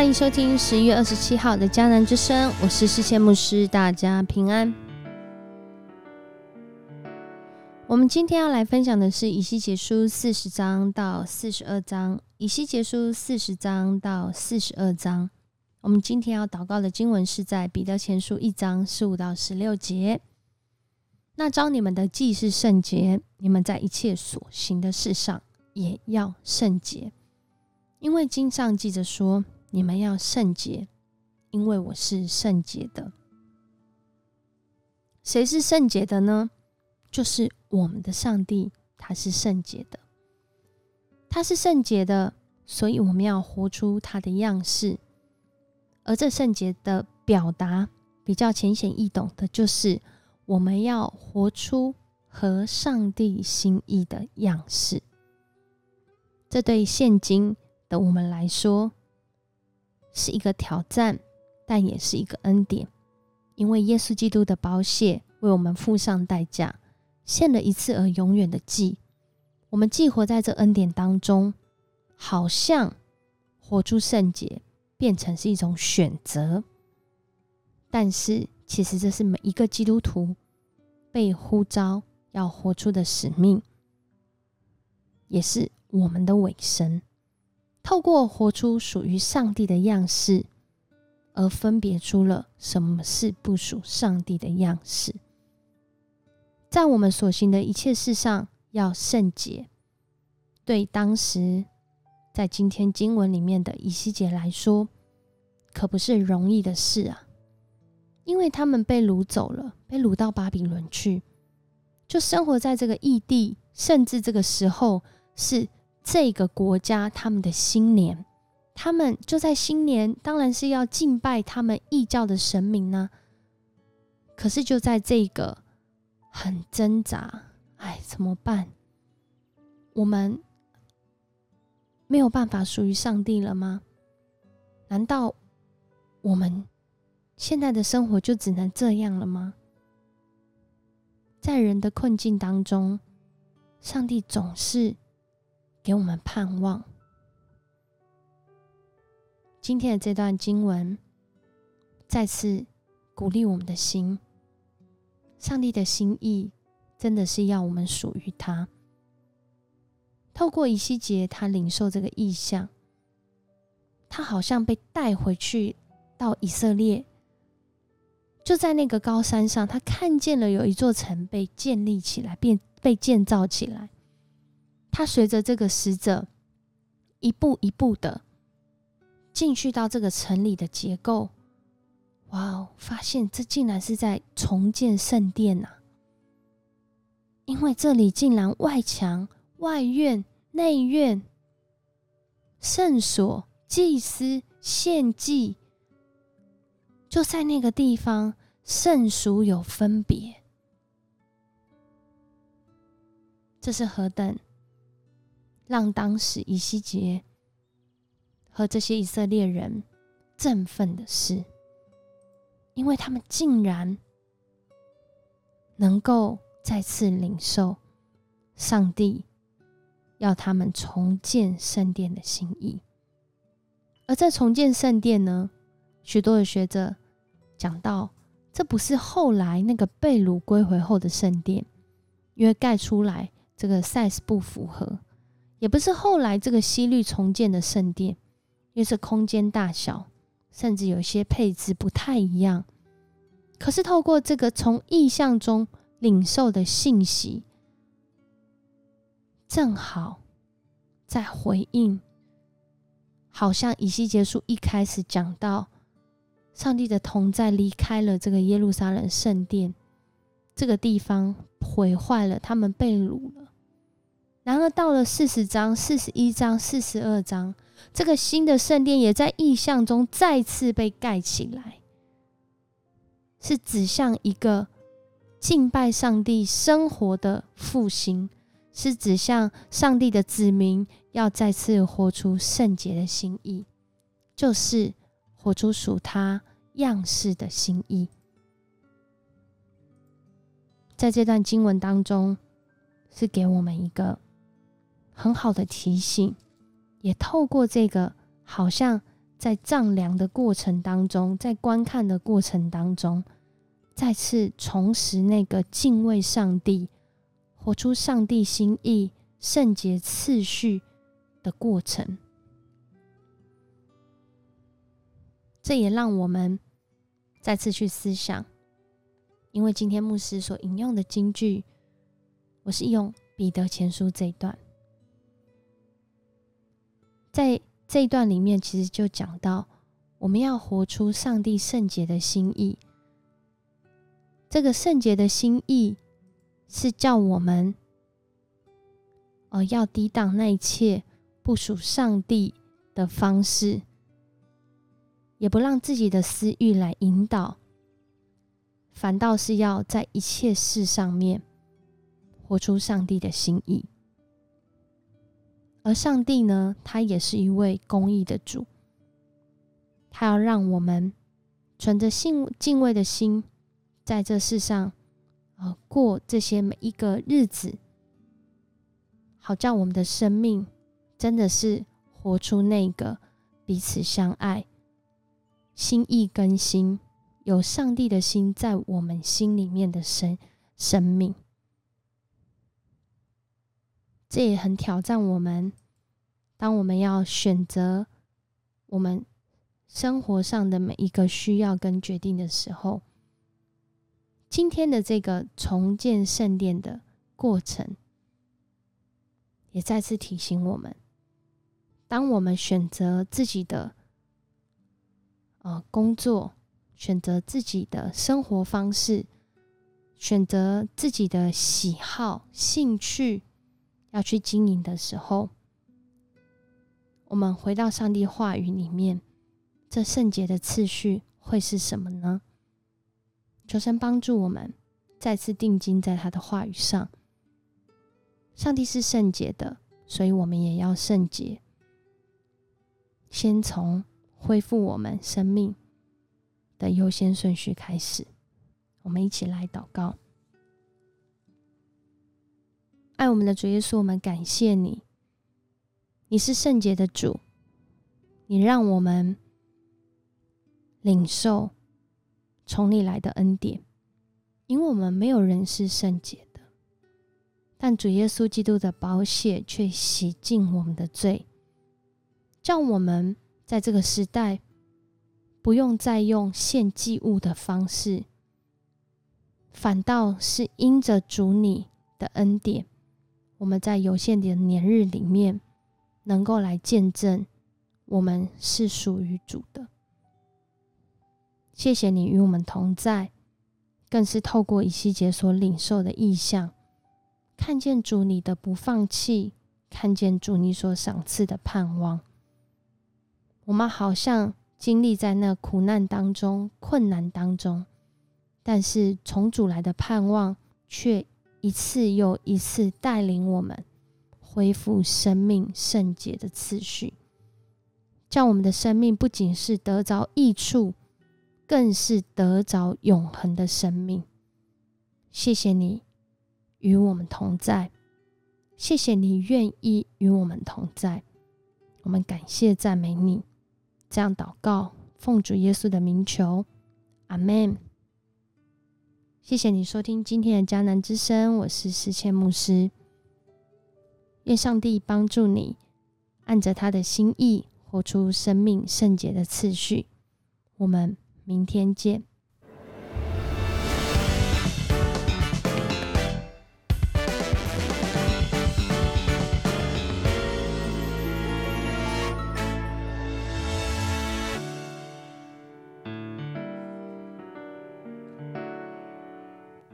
欢迎收听十一月二十七号的迦南之声，我是世谦牧师，大家平安。我们今天要来分享的是以西结书四十章到四十二章，以西结书四十章到四十二章。我们今天要祷告的经文是在彼得前书一章十五到十六节。那招你们的既是圣洁，你们在一切所行的事上也要圣洁，因为经上记着说。你们要圣洁，因为我是圣洁的。谁是圣洁的呢？就是我们的上帝，他是圣洁的。他是圣洁的，所以我们要活出他的样式。而这圣洁的表达，比较浅显易懂的，就是我们要活出合上帝心意的样式。这对现今的我们来说，是一个挑战，但也是一个恩典，因为耶稣基督的宝血为我们付上代价，献了一次而永远的祭。我们既活在这恩典当中，好像活出圣洁变成是一种选择，但是其实这是每一个基督徒被呼召要活出的使命，也是我们的尾声。透过活出属于上帝的样式，而分别出了什么是不属上帝的样式。在我们所行的一切事上要圣洁。对当时在今天经文里面的以西结来说，可不是容易的事啊！因为他们被掳走了，被掳到巴比伦去，就生活在这个异地，甚至这个时候是。这个国家他们的新年，他们就在新年，当然是要敬拜他们异教的神明呢。可是就在这个很挣扎，哎，怎么办？我们没有办法属于上帝了吗？难道我们现在的生活就只能这样了吗？在人的困境当中，上帝总是。给我们盼望。今天的这段经文再次鼓励我们的心。上帝的心意真的是要我们属于他。透过以西结，他领受这个意象，他好像被带回去到以色列，就在那个高山上，他看见了有一座城被建立起来，变被建造起来。他随着这个使者一步一步的进去到这个城里的结构，哇哦！发现这竟然是在重建圣殿呐！因为这里竟然外墙、外院、内院、圣所、祭司、献祭，就在那个地方，圣俗有分别。这是何等！让当时以西结和这些以色列人振奋的事，因为他们竟然能够再次领受上帝要他们重建圣殿的心意。而在重建圣殿呢，许多的学者讲到，这不是后来那个被掳归回后的圣殿，因为盖出来这个 size 不符合。也不是后来这个西律重建的圣殿，因为是空间大小，甚至有些配置不太一样。可是透过这个从意象中领受的信息，正好在回应，好像以西结书一开始讲到，上帝的同在离开了这个耶路撒冷圣殿，这个地方毁坏了，他们被掳了。然而，到了四十章、四十一章、四十二章，这个新的圣殿也在意象中再次被盖起来，是指向一个敬拜上帝生活的复兴，是指向上帝的子民要再次活出圣洁的心意，就是活出属他样式的心意。在这段经文当中，是给我们一个。很好的提醒，也透过这个，好像在丈量的过程当中，在观看的过程当中，再次重拾那个敬畏上帝、活出上帝心意、圣洁次序的过程。这也让我们再次去思想，因为今天牧师所引用的金句，我是用彼得前书这一段，在这一段里面，其实就讲到我们要活出上帝圣洁的心意。这个圣洁的心意是叫我们，呃，要抵挡那一切不属上帝的方式。也不让自己的私欲来引导，反倒是要在一切事上面活出上帝的心意。而上帝呢，他也是一位公义的主，他要让我们存着信敬畏的心，在这世上呃过这些每一个日子，好叫我们的生命真的是活出那个彼此相爱。心意更新，有上帝的心在我们心里面的生生命，这也很挑战我们。当我们要选择我们生活上的每一个需要跟决定的时候，今天的这个重建圣殿的过程，也再次提醒我们：当我们选择自己的。呃，工作，选择自己的生活方式，选择自己的喜好、兴趣，要去经营的时候，我们回到上帝话语里面，这圣洁的次序会是什么呢？求神帮助我们再次定睛在他的话语上。上帝是圣洁的，所以我们也要圣洁。先从。恢复我们生命的优先顺序开始，我们一起来祷告。爱我们的主耶稣，我们感谢你，你是圣洁的主，你让我们领受从你来的恩典，因为我们没有人是圣洁的，但主耶稣基督的宝血却洗净我们的罪，叫我们。在这个时代，不用再用献祭物的方式，反倒是因着主你的恩典，我们在有限的年日里面，能够来见证我们是属于主的。谢谢你与我们同在，更是透过以西结所领受的意象，看见主你的不放弃，看见主你所赏赐的盼望。我们好像经历在那苦难当中、困难当中，但是从主来的盼望，却一次又一次带领我们恢复生命圣洁的次序，叫我们的生命不仅是得着益处，更是得着永恒的生命。谢谢你与我们同在，谢谢你愿意与我们同在，我们感谢赞美你。这样祷告，奉主耶稣的名求，阿门。谢谢你收听今天的迦南之声，我是思谦牧师。愿上帝帮助你，按着他的心意，活出生命圣洁的次序。我们明天见。